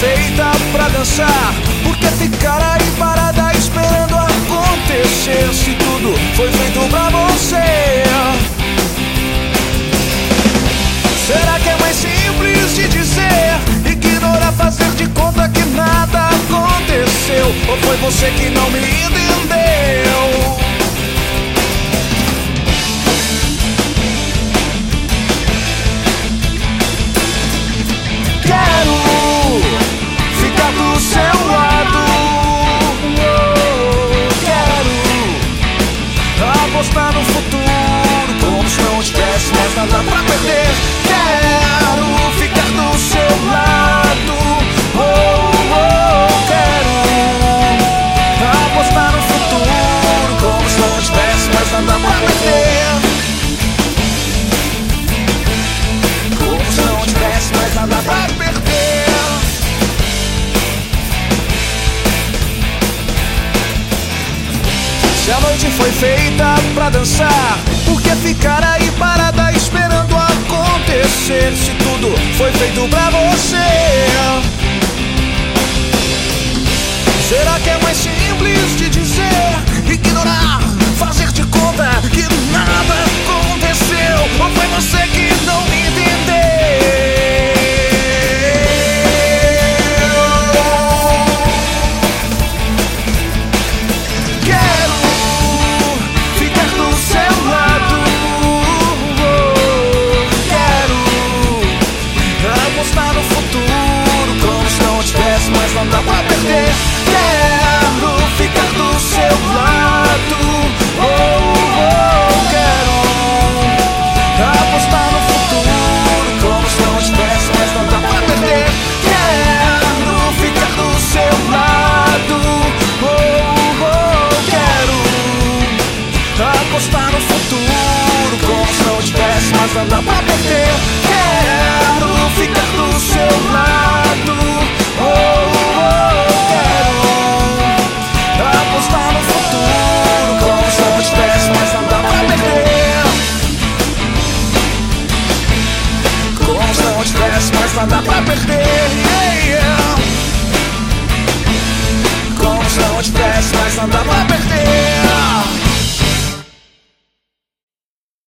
feita pra dançar. Por que ficar aí parada esperando acontecer? Se tudo foi feito pra você. Será que é mais simples de dizer? Ignorar, fazer de conta que nada aconteceu? Ou foi você que não me entendeu? Nada pra perder. Quero ficar do seu lado. Oh, oh, Quero apostar no futuro Como se não tivesse mais nada pra perder. Como se não tivesse mais nada pra perder. Se a noite foi feita pra dançar, por que ficar aí parada acontecer? Se tudo foi feito pra você. Será que é mais simples de dizer? Nada pra perder. Quero ficar do seu lado. Oh, oh, quero apostar no futuro como se não tivesse mais nada pra perder. Como se não tivesse mais nada pra perder. Yeah, yeah.